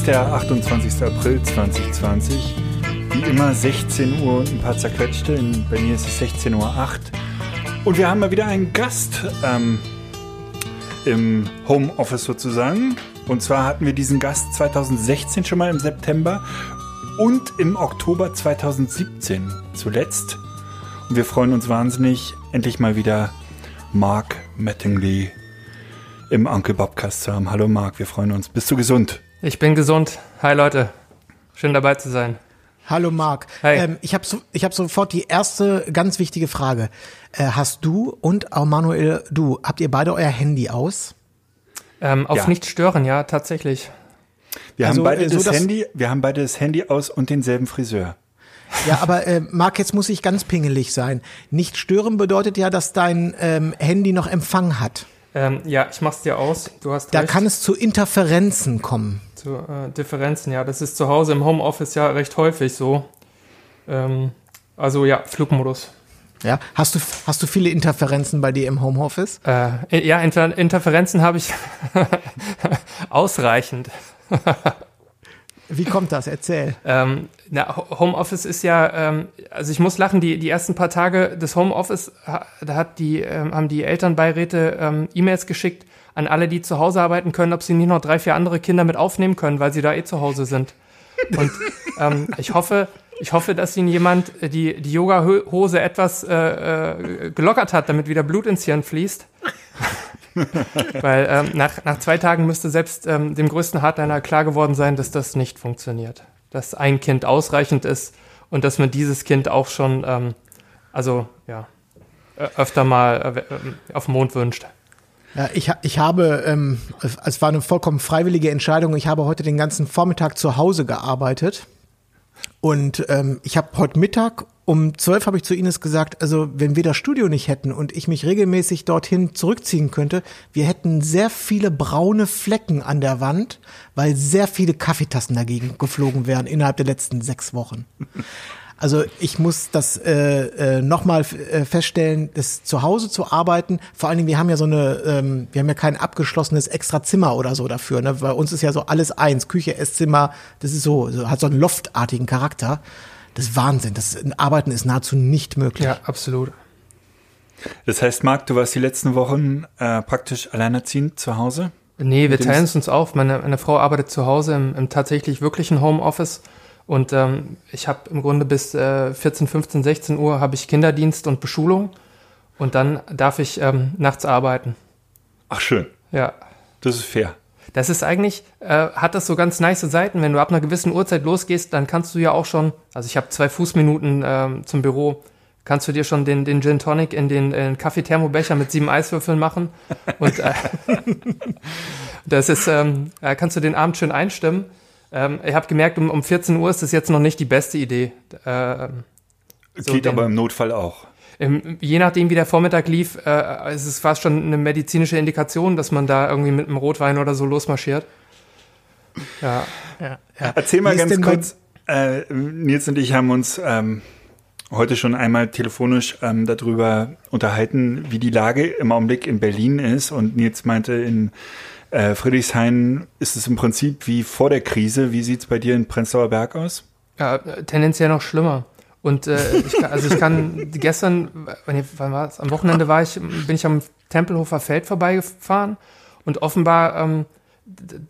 Ist der 28. April 2020. Wie immer 16 Uhr und ein paar zerquetschte. Bei mir ist es 16.08 Uhr. Und wir haben mal wieder einen Gast ähm, im Homeoffice sozusagen. Und zwar hatten wir diesen Gast 2016 schon mal im September und im Oktober 2017 zuletzt. Und wir freuen uns wahnsinnig, endlich mal wieder Mark Mattingly im Uncle Bobcast zu haben. Hallo Mark, wir freuen uns. Bist du gesund? Ich bin gesund. Hi Leute. Schön dabei zu sein. Hallo Marc. Hi. Ähm, ich habe so, ich hab sofort die erste ganz wichtige Frage. Äh, hast du und auch Manuel, du, habt ihr beide euer Handy aus? Ähm, auf Ja. nicht stören, ja, tatsächlich. Wir Also, haben beide äh, so das Handy, wir haben beide das Handy aus und denselben Friseur. Ja, aber äh, Marc, jetzt muss ich ganz pingelig sein. Nicht stören bedeutet ja, dass dein ähm, Handy noch Empfang hat. Ähm, ja, ich mach's dir aus. Du hast Da recht. kann es zu Interferenzen kommen. Zu äh, Differenzen, ja. Das ist zu Hause im Homeoffice ja recht häufig so. Ähm, also ja, Flugmodus. Ja, hast du hast du viele Interferenzen bei dir im Homeoffice? Äh, ja, Inter Interferenzen habe ich ausreichend. Wie kommt das? Erzähl. Ähm, na, Ho- Homeoffice ist ja, ähm, also ich muss lachen, die, die ersten paar Tage des Homeoffice, da hat die, ähm, haben die Elternbeiräte ähm, E-Mails geschickt an alle, die zu Hause arbeiten können, ob sie nicht noch drei, vier andere Kinder mit aufnehmen können, weil sie da eh zu Hause sind. Und ähm, ich hoffe, ich hoffe, dass ihnen jemand äh, die, die Yoga-Hose etwas äh, äh, gelockert hat, damit wieder Blut ins Hirn fließt. Weil ähm, nach, nach zwei Tagen müsste selbst ähm, dem größten Hardliner klar geworden sein, dass das nicht funktioniert. Dass ein Kind ausreichend ist und dass man dieses Kind auch schon, ähm, also ja, öfter mal äh, ähm, auf den Mond wünscht. Ja, ich, ich habe, ähm, es- es war eine vollkommen freiwillige Entscheidung. Ich habe heute den ganzen Vormittag zu Hause gearbeitet. Und ähm, ich habe heute Mittag um zwölf habe ich zu Ines gesagt, also wenn wir das Studio nicht hätten und ich mich regelmäßig dorthin zurückziehen könnte, wir hätten sehr viele braune Flecken an der Wand, weil sehr viele Kaffeetassen dagegen geflogen wären innerhalb der letzten sechs Wochen. Also ich muss das äh, äh, nochmal äh, feststellen, das zu Hause zu arbeiten. Vor allen Dingen, wir haben ja so eine, ähm, wir haben ja kein abgeschlossenes extra Zimmer oder so dafür. Ne? Bei uns ist ja so alles eins, Küche, Esszimmer. Das ist so, so hat so einen loftartigen Charakter. Das ist Wahnsinn. Das Arbeiten ist nahezu nicht möglich. Ja, absolut. Das heißt, Marc, du warst die letzten Wochen äh, praktisch alleinerziehend zu Hause? Nee, wir teilen es uns auf. Meine, meine Frau arbeitet zu Hause im, im tatsächlich wirklichen Homeoffice. Und ähm, ich habe im Grunde bis äh, 14, 15, 16 Uhr habe ich Kinderdienst und Beschulung. Und dann darf ich ähm, nachts arbeiten. Ach schön, Ja. das ist fair. Das ist eigentlich, äh, hat das so ganz nice Seiten. Wenn du ab einer gewissen Uhrzeit losgehst, dann kannst du ja auch schon, also ich habe zwei Fußminuten ähm, zum Büro, kannst du dir schon den, den Gin Tonic in den äh, Kaffee-Thermobecher mit sieben Eiswürfeln machen. Und äh, das ist, ähm, äh, kannst du den Abend schön einstimmen. Ähm, ich habe gemerkt, um, um 14 Uhr ist das jetzt noch nicht die beste Idee. Ähm, so Geht den- aber im Notfall auch. ähm, je nachdem, wie der Vormittag lief, äh, ist es fast schon eine medizinische Indikation, dass man da irgendwie mit einem Rotwein oder so losmarschiert. Ja, Ja, ja. Erzähl mal ganz denn kurz, äh, Nils und ich haben uns ähm, heute schon einmal telefonisch ähm, darüber unterhalten, wie die Lage im Augenblick in Berlin ist. Und Nils meinte, in äh, Friedrichshain ist es im Prinzip wie vor der Krise. Wie sieht's bei dir in Prenzlauer Berg aus? ja äh, tendenziell noch schlimmer. Und äh, ich, kann- also ich kann gestern, wann war es? Am Wochenende war ich, bin ich am Tempelhofer Feld vorbeigefahren und offenbar ähm,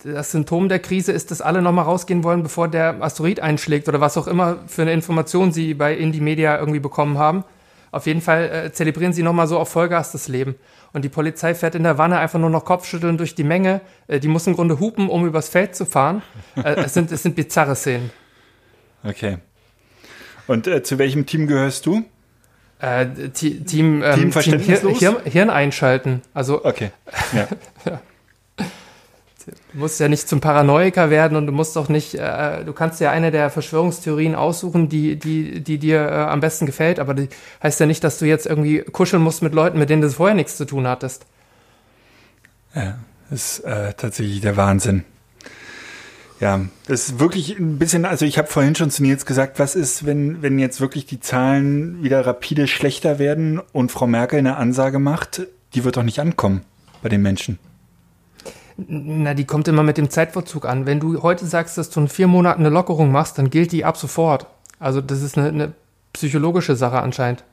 das Symptom der Krise ist, dass alle nochmal rausgehen wollen, bevor der Asteroid einschlägt oder was auch immer für eine Information sie bei Indie Media irgendwie bekommen haben. Auf jeden Fall äh, zelebrieren sie nochmal so auf Vollgas das Leben. Und die Polizei fährt in der Wanne einfach nur noch Kopfschütteln durch die Menge. Äh, die muss im Grunde hupen, um übers Feld zu fahren. Äh, es, sind, es sind bizarre Szenen. Okay. Und äh, zu welchem Team gehörst du? Äh, Team, ähm, Team verständnislos? Hirn, Hirn, Hirn einschalten. Also Okay. Ja. Du musst ja nicht zum Paranoiker werden und du musst doch nicht, äh, du kannst ja eine der Verschwörungstheorien aussuchen, die, die, die dir äh, am besten gefällt, aber die heißt ja nicht, dass du jetzt irgendwie kuscheln musst mit Leuten, mit denen du vorher nichts zu tun hattest. Ja, das ist äh, tatsächlich der Wahnsinn. Ja, das ist wirklich ein bisschen, also ich habe vorhin schon zu Nils gesagt, was ist, wenn, wenn jetzt wirklich die Zahlen wieder rapide schlechter werden und Frau Merkel eine Ansage macht, die wird doch nicht ankommen bei den Menschen. Na, die kommt immer mit dem Zeitverzug an. Wenn du heute sagst, dass du in vier Monaten eine Lockerung machst, dann gilt die ab sofort. Also das ist eine, eine psychologische Sache anscheinend.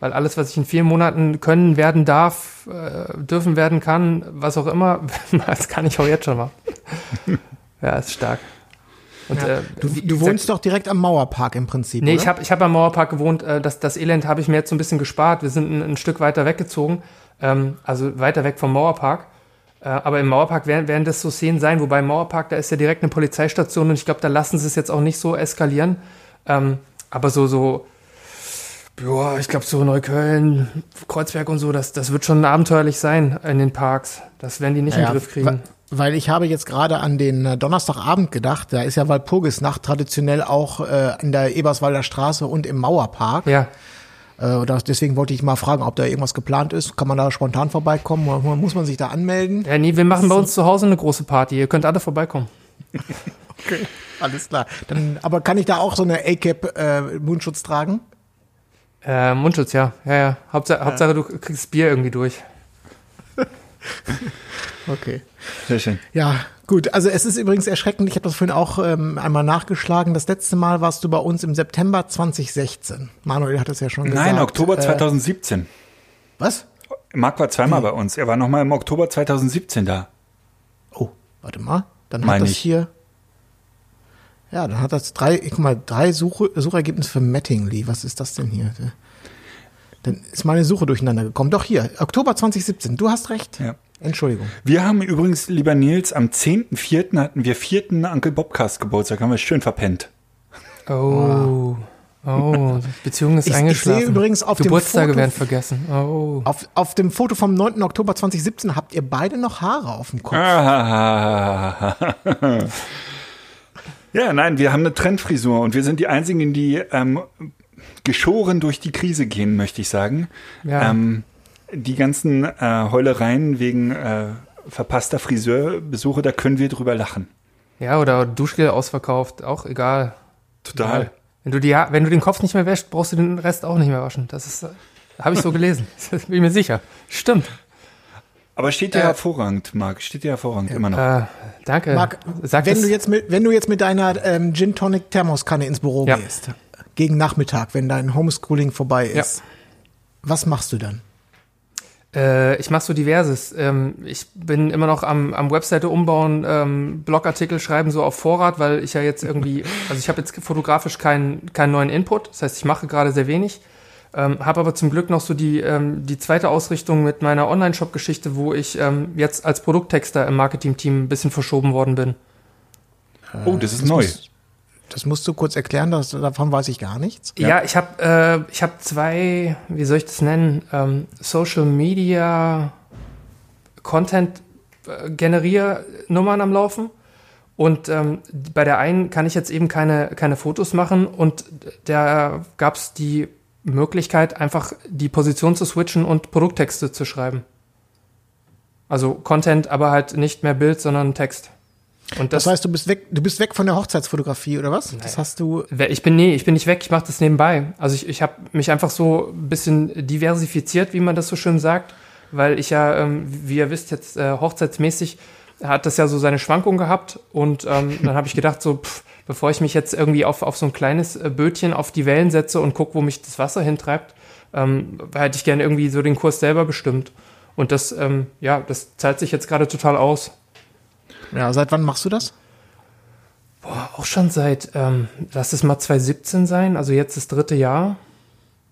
Weil alles, was ich in vier Monaten können, werden darf, äh, dürfen werden kann, was auch immer, das kann ich auch jetzt schon machen. ja, ist stark. Und, Ja. äh, Du, du gesagt, wohnst doch direkt am Mauerpark im Prinzip. Nee, oder? ich habe ich hab am Mauerpark gewohnt. Äh, das, das Elend habe ich mir jetzt so ein bisschen gespart. Wir sind ein, ein Stück weiter weggezogen, ähm, also weiter weg vom Mauerpark. Äh, aber im Mauerpark werden, werden das so Szenen sein, wobei im Mauerpark, da ist ja direkt eine Polizeistation und ich glaube, da lassen sie es jetzt auch nicht so eskalieren. Ähm, aber so, so, ja, ich glaube, so Neukölln, Kreuzberg und so, das, das wird schon abenteuerlich sein in den Parks. Das werden die nicht Ja, in den Griff kriegen. Weil ich habe jetzt gerade an den äh, Donnerstagabend gedacht, da ist ja Walpurgisnacht traditionell auch äh, in der Eberswalder Straße und im Mauerpark. Ja, Äh, das- deswegen wollte ich mal fragen, ob da irgendwas geplant ist. Kann man da spontan vorbeikommen? Oder Muss man sich da anmelden? ja, nee, wir machen bei uns zu Hause eine große Party. Ihr könnt alle vorbeikommen. Okay, alles klar. Dann, aber kann ich da auch so eine A-Cap äh, Mundschutz tragen? Äh, Mundschutz, ja. Ja, ja. Hauptsache, Hauptsache, du kriegst Bier irgendwie durch. Okay. Sehr schön. Ja, gut. Also es ist übrigens erschreckend. Ich habe das vorhin auch ähm, einmal nachgeschlagen. Das letzte Mal warst du bei uns im September 2016. Manuel hat es ja schon gesagt. Nein, Oktober Äh, 2017. was? Marc war zweimal bei uns. Er war nochmal im Oktober 2017 da. Oh, warte mal. Dann hat Meine das ich. hier. Ja, dann hat das drei, ich guck mal, drei Suche, Suchergebnisse für Mattingly. Was ist das denn hier? Dann ist meine Suche durcheinander gekommen. Doch hier, Oktober 2017. Du hast recht. Ja. Entschuldigung. Wir haben übrigens, lieber Nils, am 10.4. hatten wir vierten Uncle Bobcast Geburtstag. Haben wir schön verpennt. Oh. Oh, Beziehung ist Ich- ich eingeschlafen. sehe übrigens auf dem Geburtstage Foto- werden vergessen. Oh. Auf, auf dem Foto vom 9. Oktober 2017 habt ihr beide noch Haare auf dem Kopf. Ah. ja, nein, wir haben eine Trendfrisur und wir sind die einzigen, die ähm, geschoren durch die Krise gehen, möchte ich sagen. Ja. Ähm, die ganzen äh, Heulereien wegen äh, verpasster Friseurbesuche, da können wir drüber lachen. Ja, oder Duschgel ausverkauft, auch egal. Total. Egal. Wenn du, die, wenn du den Kopf nicht mehr wäschst, brauchst du den Rest auch nicht mehr waschen. Das ist, äh, habe ich so gelesen. Das bin ich mir sicher. Stimmt. Aber steht dir Äh, hervorragend, Marc. Steht dir hervorragend, immer noch. Äh, danke. Marc, Sag wenn das, du jetzt mit, wenn du jetzt mit deiner ähm, Gin Tonic Thermoskanne ins Büro Ja. gehst, gegen Nachmittag, wenn dein Homeschooling vorbei Ja. ist, was machst du dann? Äh, ich mache so diverses. Ähm, ich bin immer noch am, am Webseite umbauen, ähm, Blogartikel schreiben so auf Vorrat, weil ich ja jetzt irgendwie, also ich habe jetzt fotografisch keinen keinen neuen Input. Das heißt, ich mache gerade sehr wenig. Ähm, habe aber zum Glück noch so die, ähm, die zweite Ausrichtung mit meiner Online-Shop-Geschichte, wo ich ähm, jetzt als Produkttexter im Marketing-Team ein bisschen verschoben worden bin. oh, das ist neu. Musst, das musst du kurz erklären, das, davon weiß ich gar nichts. Ja, ich habe äh, ich habe zwei, wie soll ich das nennen, ähm, Social Media Content äh, Generiernummern am Laufen. Und ähm, bei der einen kann ich jetzt eben keine, keine Fotos machen und da gab es die Möglichkeit, einfach die Position zu switchen und Produkttexte zu schreiben. Also Content, aber halt nicht mehr Bild, sondern Text. Und Das heißt, du bist weg, du bist weg von der Hochzeitsfotografie oder was? Das hast du. Ich bin nee, ich bin nicht weg, ich mache das nebenbei. Also ich, ich habe mich einfach so ein bisschen diversifiziert, wie man das so schön sagt, weil ich ja, ähm, wie ihr wisst, jetzt äh, hochzeitsmäßig hat das ja so seine Schwankung gehabt und ähm, dann habe ich gedacht, so pff, bevor ich mich jetzt irgendwie auf, auf so ein kleines äh, Bötchen auf die Wellen setze und guck, wo mich das Wasser hintreibt, ähm, hätte ich gerne irgendwie so den Kurs selber bestimmt. Und das, ähm, ja, das zahlt sich jetzt gerade total aus. Ja, seit wann machst du das? Auch schon seit, ähm, lass es mal 2017 sein, also jetzt das dritte Jahr.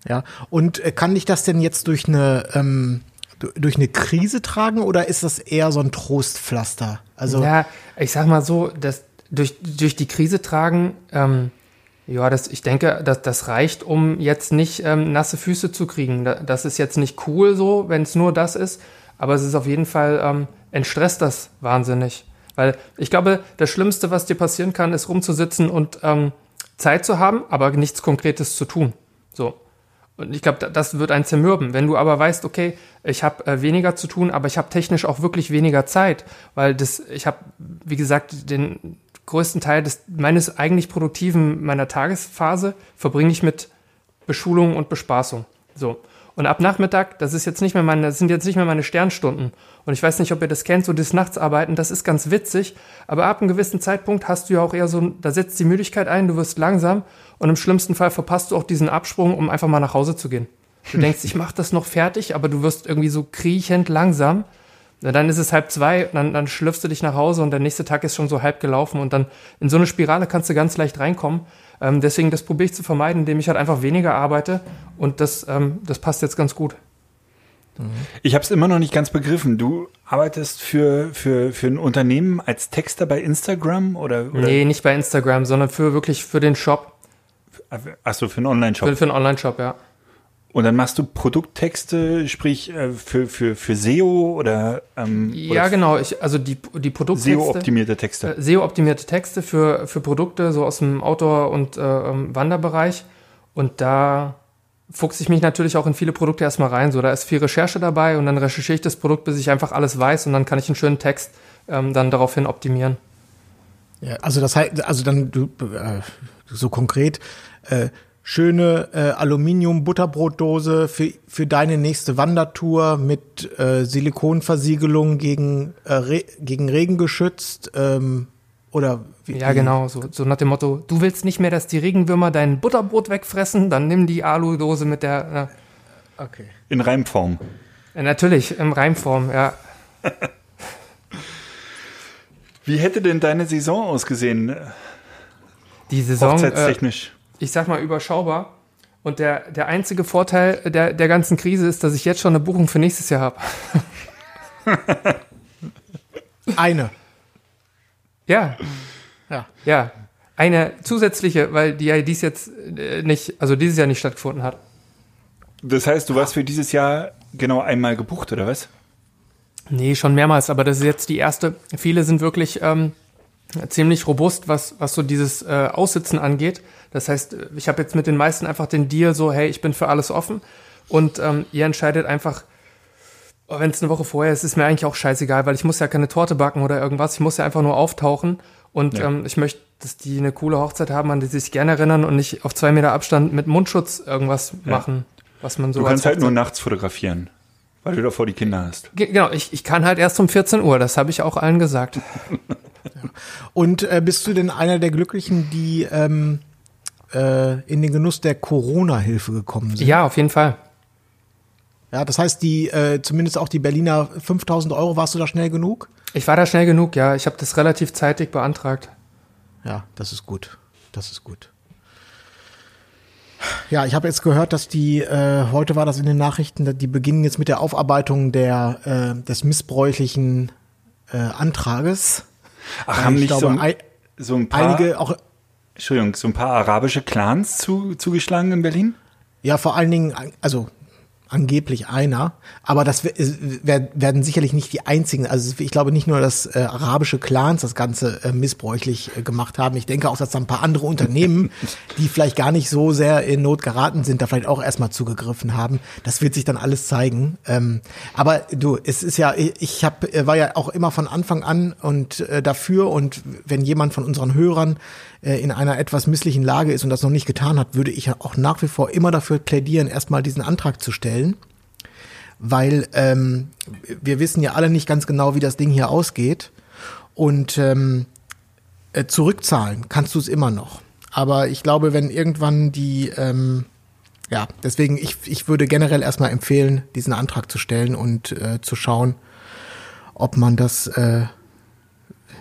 Ja. Und äh, kann dich das denn jetzt durch eine ähm, du- durch eine Krise tragen oder ist das eher so ein Trostpflaster? Also Ja, ich sag mal so, dass durch, durch die Krise tragen, ähm, ja, das, ich denke, das, das reicht, um jetzt nicht ähm, nasse Füße zu kriegen. Da- Das ist jetzt nicht cool so, wenn es nur das ist, aber es ist auf jeden Fall, ähm, entstresst das wahnsinnig. Weil ich glaube, das Schlimmste, was dir passieren kann, ist rumzusitzen und ähm, Zeit zu haben, aber nichts Konkretes zu tun. So. Und ich glaube, das wird einen zermürben. Wenn du aber weißt, okay, ich habe äh, weniger zu tun, aber ich habe technisch auch wirklich weniger Zeit, weil das, ich habe, wie gesagt, den größten Teil des meines eigentlich produktiven meiner Tagesphase verbringe ich mit Beschulung und Bespaßung. So. Und ab Nachmittag, das ist jetzt nicht mehr meine, das sind jetzt nicht mehr meine Sternstunden. Und ich weiß nicht, ob ihr das kennt, so das Nachtsarbeiten, das ist ganz witzig. Aber ab einem gewissen Zeitpunkt hast du ja auch eher so, da setzt die Müdigkeit ein, du wirst langsam und im schlimmsten Fall verpasst du auch diesen Absprung, um einfach mal nach Hause zu gehen. Du denkst, ich mache das noch fertig, aber du wirst irgendwie so kriechend langsam. Na, dann ist es halb zwei, dann, dann schlürfst du dich nach Hause und der nächste Tag ist schon so halb gelaufen und dann in so eine Spirale kannst du ganz leicht reinkommen. Ähm, deswegen, das probiere ich zu vermeiden, indem ich halt einfach weniger arbeite und das, ähm, das passt jetzt ganz gut. Ich habe es immer noch nicht ganz begriffen. Du arbeitest für, für, für ein Unternehmen als Texter bei Instagram oder, oder? Nee, nicht bei Instagram, sondern für wirklich für den Shop. Achso, für einen Online-Shop. Für, für einen Online-Shop, ja. Und dann machst du Produkttexte, sprich äh, für, für, für SEO oder ähm, Ja, oder genau. Ich, also die, die Produkttexte. SEO-optimierte Texte. Äh, SEO-optimierte Texte für, für Produkte, so aus dem Outdoor- und äh, ähm, Wanderbereich. Und da fuchse ich mich natürlich auch in viele Produkte erstmal rein. So, da ist viel Recherche dabei und dann recherchiere ich das Produkt, bis ich einfach alles weiß und dann kann ich einen schönen Text ähm, dann daraufhin optimieren. Ja, also das heißt, also dann du äh, so konkret äh, schöne äh, Aluminium-Butterbrotdose für, für deine nächste Wandertour mit äh, Silikonversiegelung gegen, äh, Re gegen Regen geschützt. Ähm, oder wie, Ja, genau. So, so nach dem Motto, du willst nicht mehr, dass die Regenwürmer dein Butterbrot wegfressen, dann nimm die Aludose mit der. Okay. In Reimform. Äh, natürlich, im Reimform, ja. Wie hätte denn deine Saison ausgesehen, äh, Die Saison. Äh, hochzeitstechnisch? Ich sag mal, überschaubar. Und der, der einzige Vorteil der, der ganzen Krise ist, dass ich jetzt schon eine Buchung für nächstes Jahr habe. Eine. Ja, Ja. ja. Eine zusätzliche, weil die ja dies jetzt äh, nicht, also dieses Jahr nicht stattgefunden hat. Das heißt, du warst für dieses Jahr genau einmal gebucht, oder was? Nee, schon mehrmals, aber das ist jetzt die erste. Viele sind wirklich ähm, ziemlich robust, was, was so dieses äh, Aussitzen angeht. Das heißt, ich habe jetzt mit den meisten einfach den Deal so, hey, ich bin für alles offen und ähm, ihr entscheidet einfach, oh, wenn es eine Woche vorher ist, ist mir eigentlich auch scheißegal, weil ich muss ja keine Torte backen oder irgendwas. Ich muss ja einfach nur auftauchen und Ja. ähm, ich möchte, dass die eine coole Hochzeit haben, an die sie sich gerne erinnern und nicht auf zwei Meter Abstand mit Mundschutz irgendwas machen, was man so Du kannst halt nur nachts fotografieren, weil du davor die Kinder hast. Ge- Genau, ich, ich kann halt erst um 14 Uhr, das habe ich auch allen gesagt. Und äh, bist du denn einer der Glücklichen, die ähm, äh, in den Genuss der Corona-Hilfe gekommen sind? Ja, auf jeden Fall. Ja, das heißt, die äh, zumindest auch die Berliner 5000 Euro, warst du da schnell genug? Ich war da schnell genug, ja. Ich habe das relativ zeitig beantragt. Ja, das ist gut. Das ist gut. Ja, ich habe jetzt gehört, dass die, äh, heute war das in den Nachrichten, die beginnen jetzt mit der Aufarbeitung der, äh, des missbräuchlichen äh, Antrages. Ach, Weil haben ich nicht so, glaube, ein, ei- so ein paar, einige auch, Entschuldigung, so ein paar arabische Clans zu, zugeschlagen in Berlin? ja, vor allen Dingen, also angeblich einer, aber das wer- wer- werden sicherlich nicht die einzigen. Also ich glaube nicht nur, dass äh, arabische Clans das Ganze äh, missbräuchlich äh, gemacht haben. Ich denke auch, dass da ein paar andere Unternehmen, die vielleicht gar nicht so sehr in Not geraten sind, da vielleicht auch erstmal zugegriffen haben. Das wird sich dann alles zeigen. Ähm, aber du, es ist ja, ich hab, war ja auch immer von Anfang an und äh, dafür und wenn jemand von unseren Hörern äh, in einer etwas misslichen Lage ist und das noch nicht getan hat, würde ich auch nach wie vor immer dafür plädieren, erstmal diesen Antrag zu stellen. Weil ähm, wir wissen ja alle nicht ganz genau, wie das Ding hier ausgeht. Und ähm, äh, zurückzahlen kannst du es immer noch. Aber ich glaube, wenn irgendwann die, ähm, ja, deswegen, ich, ich würde generell erstmal empfehlen, diesen Antrag zu stellen und äh, zu schauen, ob man das, äh,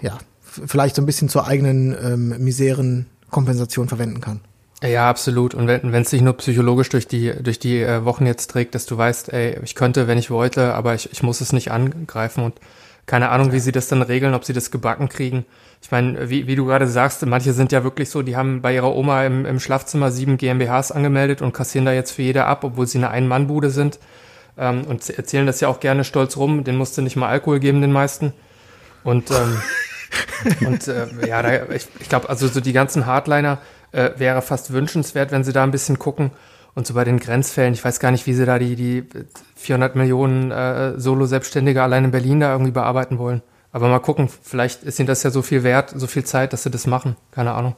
ja, vielleicht so ein bisschen zur eigenen ähm, Miserenkompensation verwenden kann. Ja, absolut. Und wenn es sich nur psychologisch durch die, durch die äh, Wochen jetzt trägt, dass du weißt, ey, ich könnte, wenn ich wollte, aber ich, ich muss es nicht angreifen und keine Ahnung, wie sie das dann regeln, ob sie das gebacken kriegen. Ich meine, wie, wie du gerade sagst, manche sind ja wirklich so, die haben bei ihrer Oma im, im Schlafzimmer sieben GmbHs angemeldet und kassieren da jetzt für jede ab, obwohl sie eine Ein-Mann-Bude sind. Ähm, und erzählen das ja auch gerne stolz rum. Den musste nicht mal Alkohol geben, den meisten. Und ähm, Und äh, ja, da, ich, ich glaube, also so die ganzen Hardliner äh, wäre fast wünschenswert, wenn sie da ein bisschen gucken. Und so bei den Grenzfällen, ich weiß gar nicht, wie sie da die, die 400 Millionen äh, Solo-Selbstständige allein in Berlin da irgendwie bearbeiten wollen. Aber mal gucken, vielleicht ist ihnen das ja so viel wert, so viel Zeit, dass sie das machen. Keine Ahnung.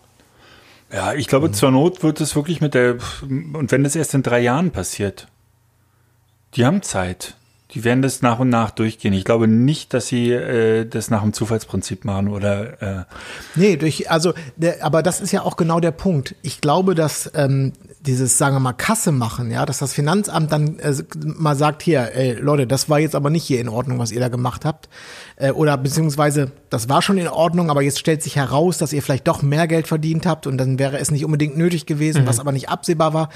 Ja, ich glaube, zur Not wird es wirklich mit der, und wenn das erst in drei Jahren passiert, die haben Zeit. Die werden das nach und nach durchgehen. Ich glaube nicht, dass sie äh, das nach dem Zufallsprinzip machen oder. Äh Nee, durch, also, der, aber das ist ja auch genau der Punkt. Ich glaube, dass ähm, dieses, sagen wir mal, Kasse machen, ja, dass das Finanzamt dann äh, mal sagt, hier, ey, Leute, das war jetzt aber nicht hier in Ordnung, was ihr da gemacht habt. Äh, oder beziehungsweise, das war schon in Ordnung, aber jetzt stellt sich heraus, dass ihr vielleicht doch mehr Geld verdient habt und dann wäre es nicht unbedingt nötig gewesen, mhm. was aber nicht absehbar war.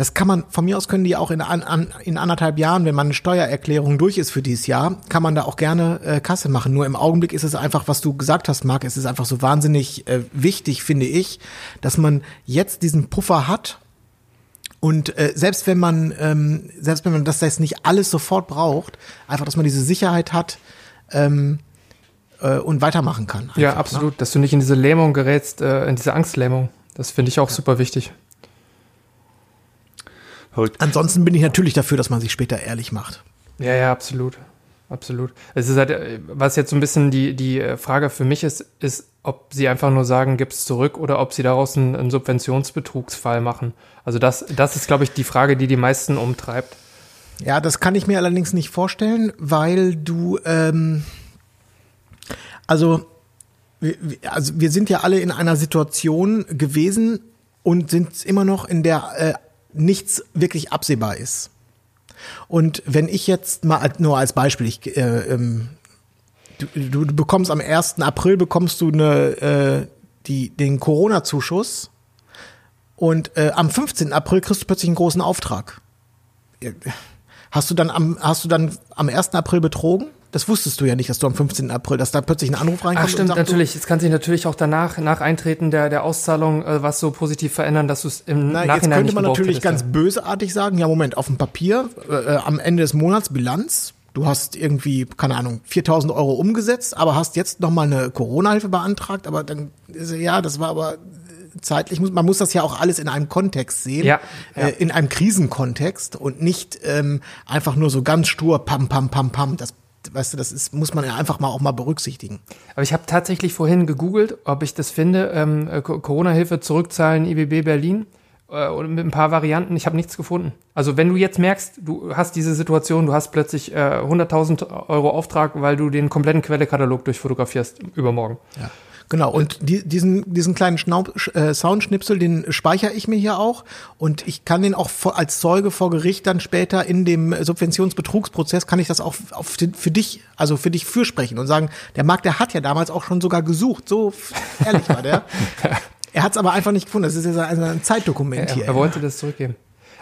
Das kann man, von mir aus können die auch in, an, in anderthalb Jahren, wenn man eine Steuererklärung durch ist für dieses Jahr, kann man da auch gerne äh, Kasse machen. Nur im Augenblick ist es einfach, was du gesagt hast, Marc, es ist einfach so wahnsinnig äh, wichtig, finde ich, dass man jetzt diesen Puffer hat, und äh, selbst wenn man, ähm, selbst wenn man das jetzt nicht alles sofort braucht, einfach, dass man diese Sicherheit hat ähm, äh, und weitermachen kann. Einfach, ja, absolut, ne? dass du nicht in diese Lähmung gerätst, äh, in diese Angstlähmung. Das finde ich auch ja. super wichtig. Ansonsten bin ich natürlich dafür, dass man sich später ehrlich macht. Ja, ja, absolut. Absolut. Es ist halt, äh, was jetzt so ein bisschen die, die äh, Frage für mich ist, ist, ob sie einfach nur sagen, gib's zurück oder ob sie daraus einen, einen Subventionsbetrugsfall machen. Also das, das ist, glaube ich, die Frage, die die meisten umtreibt. Ja, das kann ich mir allerdings nicht vorstellen, weil du, ähm, also, also wir sind ja alle in einer Situation gewesen und sind immer noch in der äh, nichts wirklich absehbar ist. Und wenn ich jetzt mal nur als Beispiel, ich, äh, ähm, du, du, bekommst am 1. April bekommst du eine, äh, die, den Corona-Zuschuss und äh, am 15. April kriegst du plötzlich einen großen Auftrag. Hast du dann am, hast du dann am 1. April betrogen? Das wusstest du ja nicht, dass du am 15. April, dass da plötzlich ein Anruf reinkommt. Ach stimmt, natürlich. Es kann sich natürlich auch danach, nach Eintreten der, der Auszahlung, äh, was so positiv verändern, dass du es im Na, Nachhinein Jetzt könnte man natürlich hättest, ganz ja. bösartig sagen, ja Moment, auf dem Papier, äh, äh am Ende des Monats Bilanz, du hast irgendwie, keine Ahnung, 4000 Euro umgesetzt, aber hast jetzt nochmal eine Corona-Hilfe beantragt, aber dann, ja, das war aber zeitlich, man muss das ja auch alles in einem Kontext sehen, ja, ja. Äh, in einem Krisenkontext und nicht ähm, einfach nur so ganz stur, pam, pam, pam, pam, das weißt du, das ist, muss man ja einfach mal auch mal berücksichtigen. Aber ich habe tatsächlich vorhin gegoogelt, ob ich das finde, ähm, äh, Corona-Hilfe zurückzahlen, IBB Berlin, äh, mit ein paar Varianten. Ich habe nichts gefunden. Also wenn du jetzt merkst, du hast diese Situation, du hast plötzlich äh, 100.000 Euro Auftrag, weil du den kompletten Quellekatalog durchfotografierst übermorgen. Ja. Genau, und die, diesen, diesen kleinen Schnaub, äh, Soundschnipsel, den speichere ich mir hier auch und ich kann den auch vor, als Zeuge vor Gericht dann später in dem Subventionsbetrugsprozess, kann ich das auch auf, für dich, also für dich fürsprechen und sagen, der Markt, der hat ja damals auch schon sogar gesucht, so ehrlich war der. er hat es aber einfach nicht gefunden, das ist ja ein Zeitdokument ja, hier. Er wollte das zurückgeben.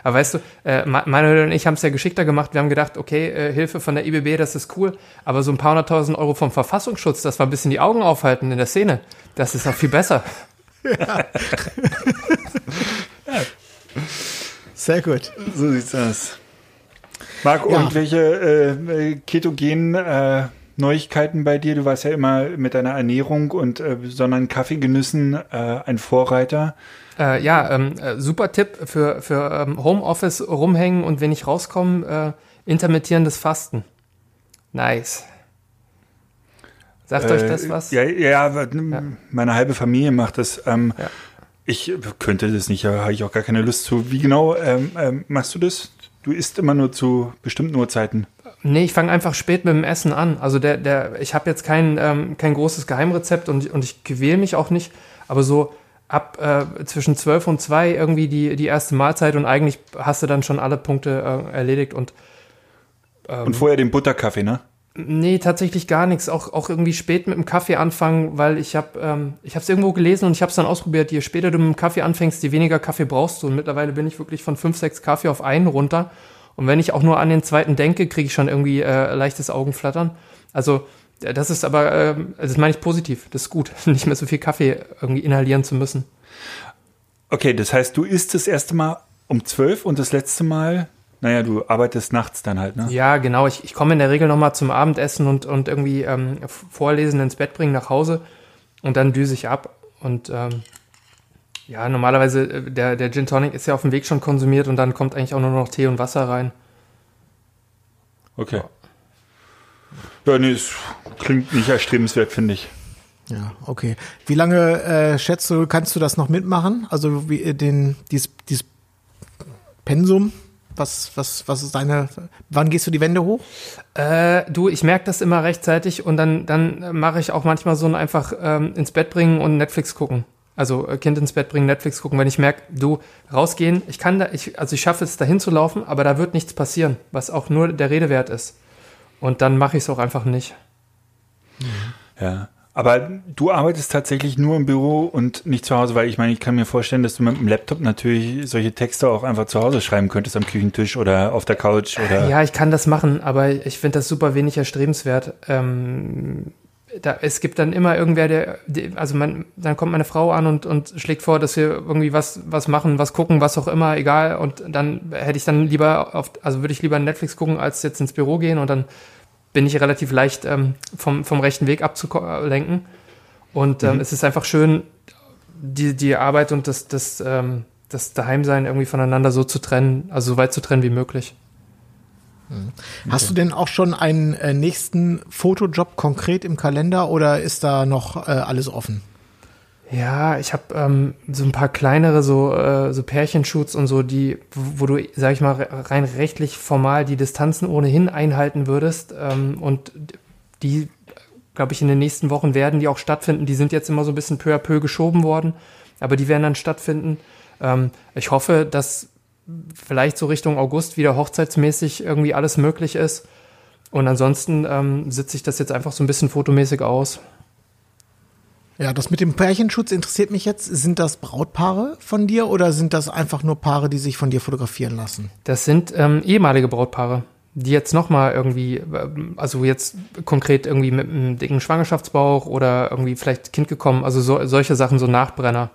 Aber weißt du, äh, Manuel und ich haben es ja geschickter gemacht. Wir haben gedacht, okay, äh, Hilfe von der IBB, das ist cool. Aber so ein paar hunderttausend Euro vom Verfassungsschutz, das war ein bisschen die Augen aufhalten in der Szene. Das ist auch viel besser. Ja. Sehr gut. So sieht's aus. Marc, ja. irgendwelche äh, ketogenen äh, Neuigkeiten bei dir? Du warst ja immer mit deiner Ernährung und äh, besonderen Kaffeegenüssen äh, ein Vorreiter. Äh, ja, ähm, äh, super Tipp für, für ähm, Homeoffice rumhängen und wenn ich rauskomme, äh, intermittierendes Fasten. Nice. Sagt euch das äh, was? Ja, ja, ja, meine halbe Familie macht das. Ähm, ja. Ich könnte das nicht, habe ich auch gar keine Lust zu. Wie genau ähm, ähm, machst du das? Du isst immer nur zu bestimmten Uhrzeiten. Nee, ich fange einfach spät mit dem Essen an. Also der, der, ich habe jetzt kein, ähm, kein großes Geheimrezept und, und ich quäle mich auch nicht, aber so ab äh, zwischen 12 und 2 irgendwie die, die erste Mahlzeit und eigentlich hast du dann schon alle Punkte äh, erledigt und ähm, Und vorher den Butterkaffee, ne? Nee, tatsächlich gar nichts. Auch, auch irgendwie spät mit dem Kaffee anfangen, weil ich habe ähm, ich habe es irgendwo gelesen und ich habe es dann ausprobiert. Je später du mit dem Kaffee anfängst, je weniger Kaffee brauchst du. Und mittlerweile bin ich wirklich von fünf, sechs Kaffee auf einen runter. Und wenn ich auch nur an den zweiten denke, kriege ich schon irgendwie äh, leichtes Augenflattern. Also das ist aber, äh, das meine ich positiv. Das ist gut, nicht mehr so viel Kaffee irgendwie inhalieren zu müssen. Okay, das heißt, du isst das erste Mal um zwölf und das letzte Mal Naja, du arbeitest nachts dann halt, ne? Ja, genau. Ich, ich komme in der Regel nochmal zum Abendessen und, und irgendwie ähm, vorlesen, ins Bett bringen, nach Hause und dann düse ich ab. Und ähm, ja, normalerweise, äh, der, der Gin Tonic ist ja auf dem Weg schon konsumiert und dann kommt eigentlich auch nur noch Tee und Wasser rein. Okay. Ja, nee, es klingt nicht erstrebenswert, finde ich. Ja, okay. Wie lange äh, schätzt du, kannst du das noch mitmachen? Also wie äh, den dies, dies Pensum? Was, was, was ist deine, wann gehst du die Wände hoch? Äh, du, ich merke das immer rechtzeitig und dann, dann mache ich auch manchmal so ein einfach ähm, ins Bett bringen und Netflix gucken. Also äh, Kind ins Bett bringen, Netflix gucken, wenn ich merke, du rausgehen, ich kann da, ich, also ich schaffe es dahin zu laufen, aber da wird nichts passieren, was auch nur der Rede wert ist. Und dann mache ich es auch einfach nicht. Ja. Aber du arbeitest tatsächlich nur im Büro und nicht zu Hause, weil ich meine, ich kann mir vorstellen, dass du mit dem Laptop natürlich solche Texte auch einfach zu Hause schreiben könntest, am Küchentisch oder auf der Couch oder. Ja, ich kann das machen, aber ich finde das super wenig erstrebenswert. Ähm, da, es gibt dann immer irgendwer, der, also man, dann kommt meine Frau an und, und schlägt vor, dass wir irgendwie was, was machen, was gucken, was auch immer, egal. Und dann hätte ich dann lieber auf, also würde ich lieber Netflix gucken, als jetzt ins Büro gehen und dann bin ich relativ leicht ähm, vom, vom rechten Weg abzulenken. Und ähm, es ist einfach schön, die, die Arbeit und das, das, ähm, das Daheimsein irgendwie voneinander so zu trennen, also so weit zu trennen wie möglich. Hast du denn auch schon einen äh, nächsten Fotojob konkret im Kalender oder ist da noch äh, alles offen? Ja, ich habe ähm, so ein paar kleinere so äh, so Pärchenshoots und so, die wo, du, sag ich mal, re- rein rechtlich formal die Distanzen ohnehin einhalten würdest ähm, und die, glaube ich, in den nächsten Wochen werden die auch stattfinden. Die sind jetzt immer so ein bisschen peu à peu geschoben worden, aber die werden dann stattfinden. Ähm, ich hoffe, dass vielleicht so Richtung August wieder hochzeitsmäßig irgendwie alles möglich ist. Und ansonsten ähm, sitze ich das jetzt einfach so ein bisschen fotomäßig aus. Ja, das mit dem Pärchenschutz interessiert mich jetzt. Sind das Brautpaare von dir oder sind das einfach nur Paare, die sich von dir fotografieren lassen? Das sind ähm, ehemalige Brautpaare, die jetzt nochmal irgendwie, ähm, also jetzt konkret irgendwie mit einem dicken Schwangerschaftsbauch oder irgendwie vielleicht Kind gekommen, also so, solche Sachen, so Nachbrenner.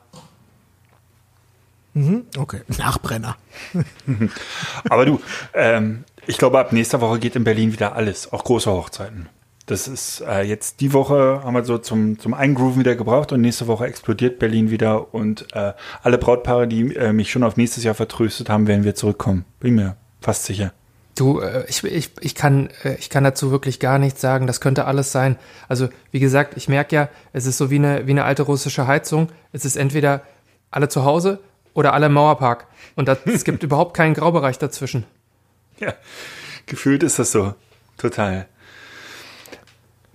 Mhm, okay. Nachbrenner. Aber du, ähm, ich glaube, ab nächster Woche geht in Berlin wieder alles, auch große Hochzeiten. Das ist äh, jetzt die Woche haben wir so zum, zum Eingrooven wieder gebraucht und nächste Woche explodiert Berlin wieder und äh, alle Brautpaare, die äh, mich schon auf nächstes Jahr vertröstet haben, werden wir zurückkommen. Bin mir fast sicher. Du, äh, ich, ich, ich, kann, äh, ich kann dazu wirklich gar nichts sagen. Das könnte alles sein. Also, wie gesagt, ich merke ja, es ist so wie eine, wie eine alte russische Heizung. Es ist entweder alle zu Hause oder alle im Mauerpark. Und das, es gibt überhaupt keinen Graubereich dazwischen. Ja, gefühlt ist das so. Total.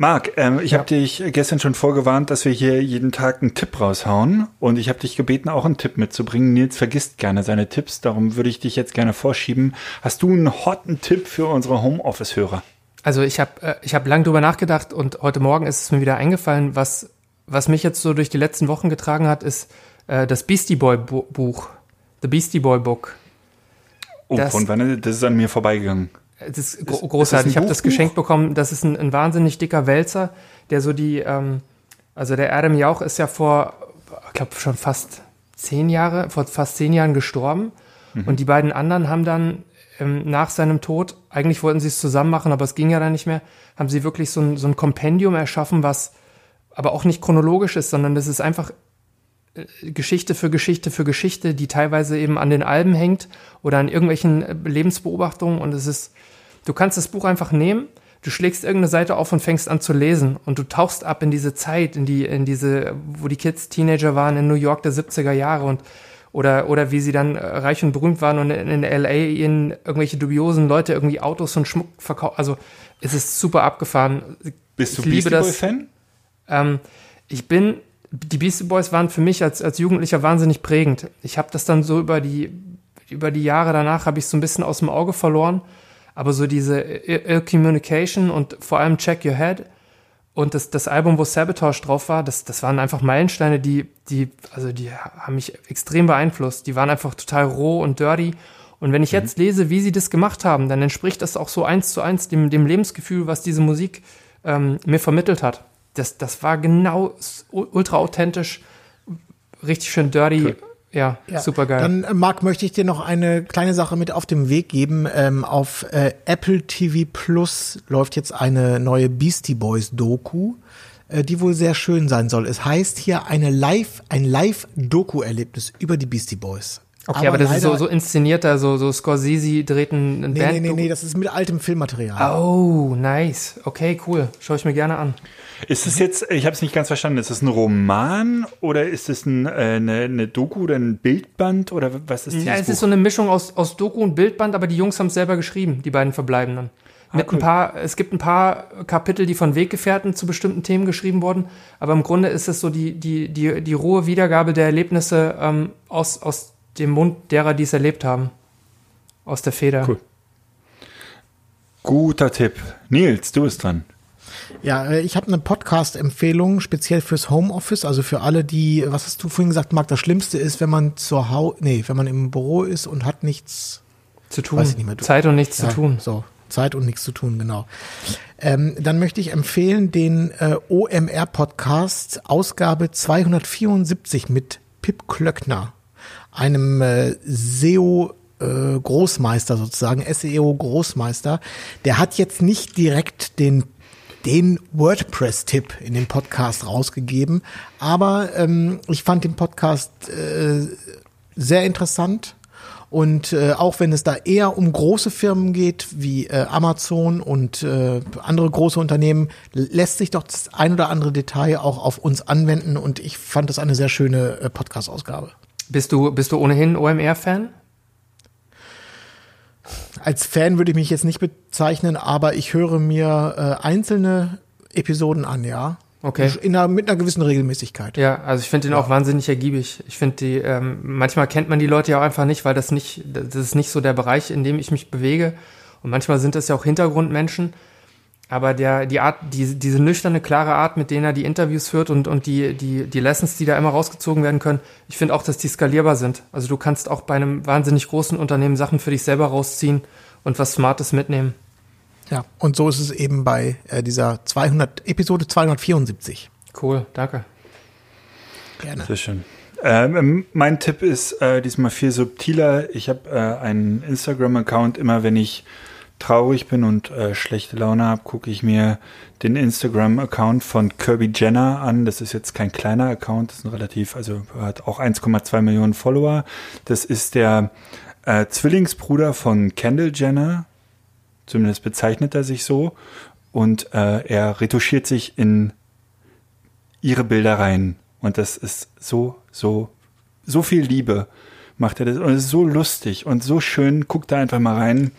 Marc, ähm, ich habe dich gestern schon vorgewarnt, dass wir hier jeden Tag einen Tipp raushauen. Und ich habe dich gebeten, auch einen Tipp mitzubringen. Nils vergisst gerne seine Tipps, darum würde ich dich jetzt gerne vorschieben. Hast du einen hotten Tipp für unsere Homeoffice-Hörer? Also ich habe äh, ich hab lang drüber nachgedacht und heute Morgen ist es mir wieder eingefallen, was, was mich jetzt so durch die letzten Wochen getragen hat, ist äh, das Beastie Boy Bu- Buch. The Beastie Boy Book. Oh, Das- von wann? Das ist an mir vorbeigegangen. Es ist, gro ist das großartig. Ich habe das geschenkt bekommen. Das ist ein, ein wahnsinnig dicker Wälzer, der so die, ähm, also der Adam Jauch ist ja vor, ich glaube schon fast zehn Jahre, vor fast zehn Jahren gestorben. Und die beiden anderen haben dann ähm, nach seinem Tod, eigentlich wollten sie es zusammen machen, aber es ging ja dann nicht mehr, haben sie wirklich so ein, so ein Kompendium erschaffen, was aber auch nicht chronologisch ist, sondern das ist einfach Geschichte für Geschichte für Geschichte, die teilweise eben an den Alben hängt oder an irgendwelchen äh, Lebensbeobachtungen und es ist, du kannst das Buch einfach nehmen, du schlägst irgendeine Seite auf und fängst an zu lesen und du tauchst ab in diese Zeit, in die, in diese, wo die Kids Teenager waren in New York der 70er Jahre und oder, oder wie sie dann äh, reich und berühmt waren und in, in LA in irgendwelche dubiosen Leute irgendwie Autos und Schmuck verkaufen. Also es ist super abgefahren. Bist du Ich Beastie. Boy-Fan? Ähm, ich bin, die Beastie Boys waren für mich als, als Jugendlicher wahnsinnig prägend. Ich habe das dann so über die, über die Jahre danach habe ich so ein bisschen aus dem Auge verloren. Aber so diese Ill Communication und vor allem Check Your Head und das, das Album, wo Sabotage drauf war, das, das waren einfach Meilensteine, die, die, also die haben mich extrem beeinflusst. Die waren einfach total roh und dirty. Und wenn ich jetzt lese, wie sie das gemacht haben, dann entspricht das auch so eins zu eins dem, dem Lebensgefühl, was diese Musik ähm, mir vermittelt hat. Das, das war genau ultra authentisch, richtig schön dirty, Ja, Ja, super geil. Dann, äh, Marc, möchte ich dir noch eine kleine Sache mit auf den Weg geben. Ähm, auf äh, Apple TV Plus läuft jetzt eine neue Beastie Boys Doku, äh, die wohl sehr schön sein soll. Es heißt hier eine Live, ein Live-Doku-Erlebnis über die Beastie Boys. okay, aber, das ist so, so inszenierter, so, so Scorsese dreht ein, ein Nee, Band. nee, nee, nee, das ist mit altem Filmmaterial. Oh, nice. Okay, cool. Schaue ich mir gerne an. Ist es jetzt, ich habe es nicht ganz verstanden, ist es ein Roman oder ist es ein, äh, eine, eine Doku oder ein Bildband oder was ist Ja, es Buch? ist so eine Mischung aus, aus Doku und Bildband, aber die Jungs haben es selber geschrieben, die beiden Verbleibenden. Mit cool. ein paar, es gibt ein paar Kapitel, die von Weggefährten zu bestimmten Themen geschrieben wurden, aber im Grunde ist es so die, die, die, die rohe Wiedergabe der Erlebnisse ähm, aus, aus dem Mund derer, die es erlebt haben. Aus der Feder. Cool. Guter Tipp. Nils, du bist dran. Ja, äh, ich habe eine Podcast-Empfehlung speziell fürs Homeoffice, also für alle, die, was hast du vorhin gesagt, Marc, das Schlimmste ist, wenn man zur Hau, nee, wenn man im Büro ist und hat nichts Zu tun. Weiß ich nicht mehr, du- Zeit und nichts Ja, zu tun. So, Zeit und nichts zu tun, genau. Ähm, dann möchte ich empfehlen den äh, OMR-Podcast, Ausgabe 274 mit Pip Klöckner, einem äh, SEO äh, Großmeister sozusagen, SEO Großmeister. Der hat jetzt nicht direkt den den WordPress-Tipp in dem Podcast rausgegeben, aber ähm, ich fand den Podcast äh, sehr interessant. Und äh, auch wenn es da eher um große Firmen geht, wie äh, Amazon und äh, andere große Unternehmen, lässt sich doch das ein oder andere Detail auch auf uns anwenden. Und ich fand das eine sehr schöne äh, Podcast-Ausgabe. Bist du, bist du ohnehin OMR-Fan? Als Fan würde ich mich jetzt nicht bezeichnen, aber ich höre mir äh, einzelne Episoden an, ja. Okay. In einer, mit einer gewissen Regelmäßigkeit. Ja, also ich finde den auch wahnsinnig ergiebig. Ich finde die, ähm, manchmal kennt man die Leute ja auch einfach nicht, weil das nicht, das ist nicht so der Bereich, in dem ich mich bewege. Und manchmal sind das ja auch Hintergrundmenschen. Aber der, die Art, die, diese nüchterne, klare Art, mit denen er die Interviews führt und, und die, die, die Lessons, die da immer rausgezogen werden können, ich finde auch, dass die skalierbar sind. Also du kannst auch bei einem wahnsinnig großen Unternehmen Sachen für dich selber rausziehen und was Smartes mitnehmen. Ja. Und so ist es eben bei äh, dieser 200, Episode 274. Cool, danke. Gerne. Sehr schön. Ähm, mein Tipp ist äh, diesmal viel subtiler. Ich habe äh, einen Instagram-Account. Immer wenn ich traurig bin und äh, schlechte Laune habe, gucke ich mir den Instagram-Account von Kirby Jenner an. Das ist jetzt kein kleiner Account, das ist ein relativ, also hat auch 1,2 Millionen Follower. Das ist der äh, Zwillingsbruder von Kendall Jenner. Zumindest bezeichnet er sich so. Und äh, er retuschiert sich in ihre Bilder rein. Und das ist so, so, so viel Liebe macht er das. Und es ist so lustig und so schön. Guckt da einfach mal rein,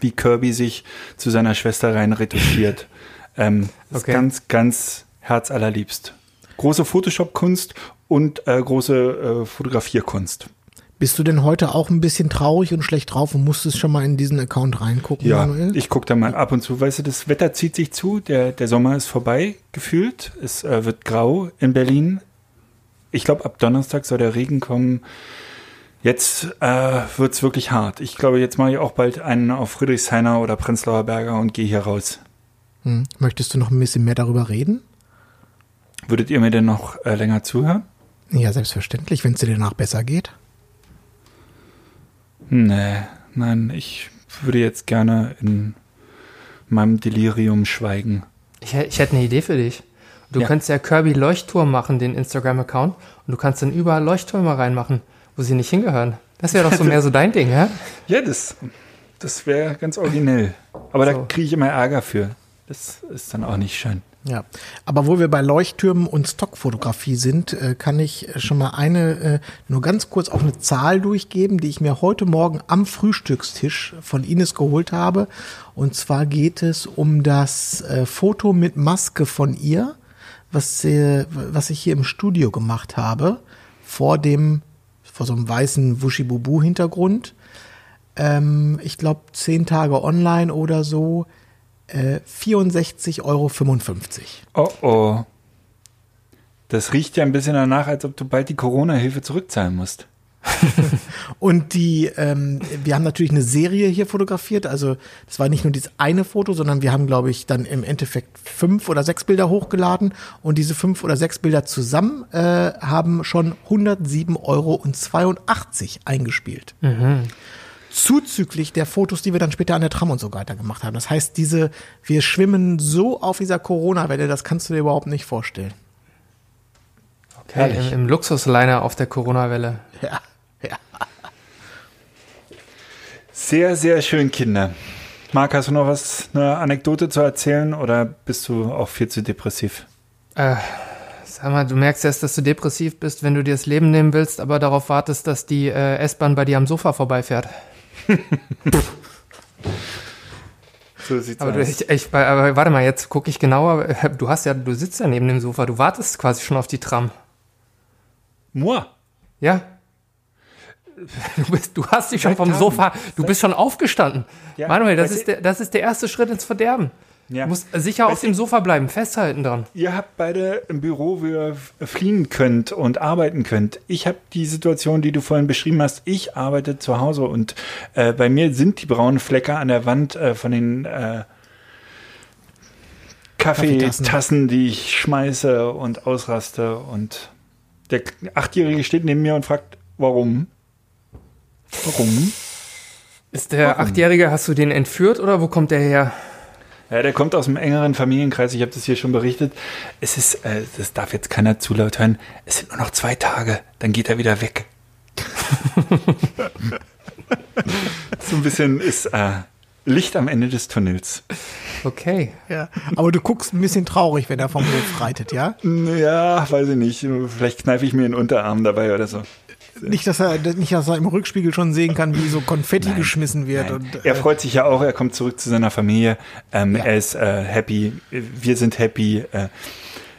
wie Kirby sich zu seiner Schwester rein retuschiert. ähm, das Okay. ist ganz, ganz herzallerliebst. Große Photoshop-Kunst und äh, große äh, Fotografierkunst. Bist du denn heute auch ein bisschen traurig und schlecht drauf und musstest schon mal in diesen Account reingucken, Ja, Manuel? ich gucke da mal ab und zu. Weißt du, das Wetter zieht sich zu. Der, der Sommer ist vorbei, gefühlt. Es äh, wird grau in Berlin. Ich glaube, ab Donnerstag soll der Regen kommen. Jetzt äh, wird's wirklich hart. Ich glaube, jetzt mache ich auch bald einen auf Friedrichshainer oder Prenzlauer Berger und gehe hier raus. Hm. Möchtest du noch ein bisschen mehr darüber reden? Würdet ihr mir denn noch äh, länger zuhören? Ja, selbstverständlich, wenn es dir danach besser geht. Nee, nein, ich würde jetzt gerne in meinem Delirium schweigen. Ich, ich hätte eine Idee für dich. Du Ja. könntest ja Kirby Leuchtturm machen, den Instagram-Account, und du kannst dann überall Leuchttürme reinmachen, wo sie nicht hingehören. Das wäre doch so mehr so dein Ding, hä? Ja, das, das wäre ganz originell. Aber da So. kriege ich immer Ärger für. Das ist dann auch nicht schön. Ja, aber wo wir bei Leuchttürmen und Stockfotografie sind, äh, kann ich äh, schon mal eine, äh, nur ganz kurz auch eine Zahl durchgeben, die ich mir heute Morgen am Frühstückstisch von Ines geholt habe. Und zwar geht es um das Foto mit Maske von ihr, was, was ich hier im Studio gemacht habe, vor dem, vor so einem weißen Wuschibubu-Hintergrund. Ähm, ich glaube, zehn Tage online oder so. Äh, 64,55 Euro. Oh oh. Das riecht ja ein bisschen danach, als ob du bald die Corona-Hilfe zurückzahlen musst. Und die, ähm, wir haben natürlich eine Serie hier fotografiert. Also das war nicht nur dieses eine Foto, sondern wir haben, glaube ich, dann im Endeffekt fünf oder sechs Bilder hochgeladen. Und diese fünf oder sechs Bilder zusammen äh, haben schon 107,82 Euro eingespielt. Zuzüglich der Fotos, die wir dann später an der Tram und so weiter gemacht haben. Das heißt, diese, wir schwimmen so auf dieser Corona-Welle, das kannst du dir überhaupt nicht vorstellen. Okay, im, im Luxusliner auf der Corona-Welle. Ja, ja. Sehr, sehr schön, Kinder. Marc, hast du noch was, eine Anekdote zu erzählen oder bist du auch viel zu depressiv? Äh, sag mal, du merkst erst, dass du depressiv bist, wenn du dir das Leben nehmen willst, aber darauf wartest, dass die äh, S-Bahn bei dir am Sofa vorbeifährt. So sieht's Aber, du, ich, ich, aber warte mal, jetzt gucke ich genauer. Du hast ja, du sitzt ja neben dem Sofa, du wartest quasi schon auf die Tram. Moi. Ja. Du, bist, du hast dich schon vom Tagen. Sofa, du bist schon aufgestanden. Ja, Manuel, das ist, der, das ist der erste Schritt ins Verderben. Ja. Du musst sicher auf dem Sofa bleiben, festhalten dran. Ihr habt beide ein Büro, wo ihr fliehen könnt und arbeiten könnt. Ich habe die Situation, die du vorhin beschrieben hast. Ich arbeite zu Hause und äh, bei mir sind die braunen Flecke an der Wand äh, von den äh, Kaffeetassen. Kaffeetassen, die ich schmeiße und ausraste. Und der Achtjährige steht neben mir und fragt, warum? Warum? Ist der Achtjährige, hast du den entführt oder wo kommt der her? Ja, der kommt aus einem engeren Familienkreis. Ich habe das hier schon berichtet. Es ist, äh, das darf jetzt keiner zu laut hören. Es sind nur noch zwei Tage, dann geht er wieder weg. so ein bisschen ist äh, Licht am Ende des Tunnels. Okay. ja. Aber du guckst ein bisschen traurig, wenn er vom Hof reitet, ja? Ja, weiß ich nicht. Vielleicht kneife ich mir den Unterarm dabei oder so. Nicht, dass er, nicht, dass er im Rückspiegel schon sehen kann, wie so Konfetti geschmissen wird. Nein. Und, er äh, freut sich ja auch, er kommt zurück zu seiner Familie. Ähm, Ja. Er ist äh, happy, wir sind happy. Äh,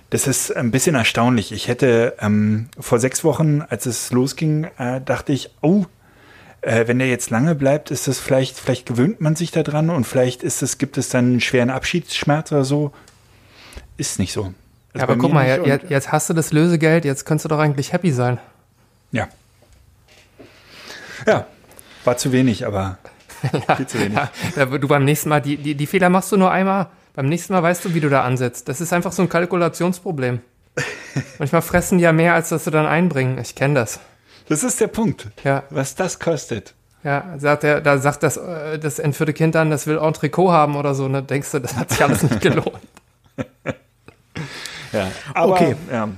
das ist ein bisschen erstaunlich. Ich hätte ähm, vor sechs Wochen, als es losging, äh, dachte ich, oh, äh, wenn der jetzt lange bleibt, ist das vielleicht, vielleicht gewöhnt man sich daran und vielleicht ist es, gibt es dann einen schweren Abschiedsschmerz oder so. Ist nicht so. Also Ja, aber guck mal, ja, jetzt, jetzt hast du das Lösegeld, jetzt könntest du doch eigentlich happy sein. Ja. Ja, war zu wenig, aber viel zu wenig. Ja, du beim nächsten Mal, die, die, die Fehler machst du nur einmal. Beim nächsten Mal weißt du, wie du da ansetzt. Das ist einfach so ein Kalkulationsproblem. Manchmal fressen die ja mehr, als dass sie dann einbringen. Ich kenne das. Das ist der Punkt. Ja. Was das kostet. Ja, sagt er, da sagt das, äh, das entführte Kind dann, das will Entrecot haben oder so, ne? Denkst du, das hat sich alles nicht gelohnt. Ja, aber Okay. ja,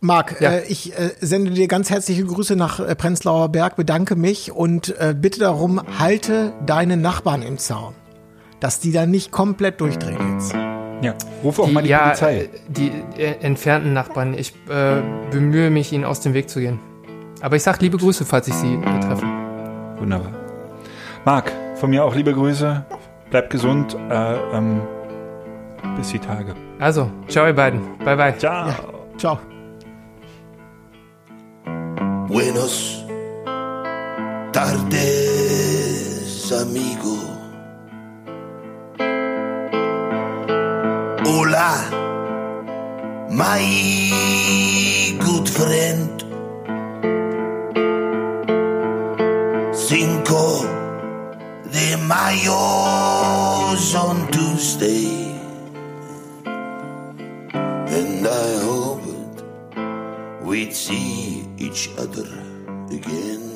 Marc, Ja. äh, ich äh, sende dir ganz herzliche Grüße nach äh, Prenzlauer Berg, bedanke mich und äh, bitte darum, halte deine Nachbarn im Zaun. Dass die da nicht komplett durchdrehen jetzt. ja. Ruf auch mal die ja, Polizei. äh, die äh, entfernten Nachbarn. Ich äh, bemühe mich, ihnen aus dem Weg zu gehen. Aber ich sag liebe Grüße, falls ich sie äh, treffe. Wunderbar. Marc, von mir auch liebe Grüße. Bleib gesund. Äh, ähm, bis die Tage. Also, ciao ihr beiden. Bye bye. Ciao. Ciao. Buenos tardes, amigo. Hola, my good friend. Cinco de Mayo's on Tuesday. And I hoped we'd see each other again.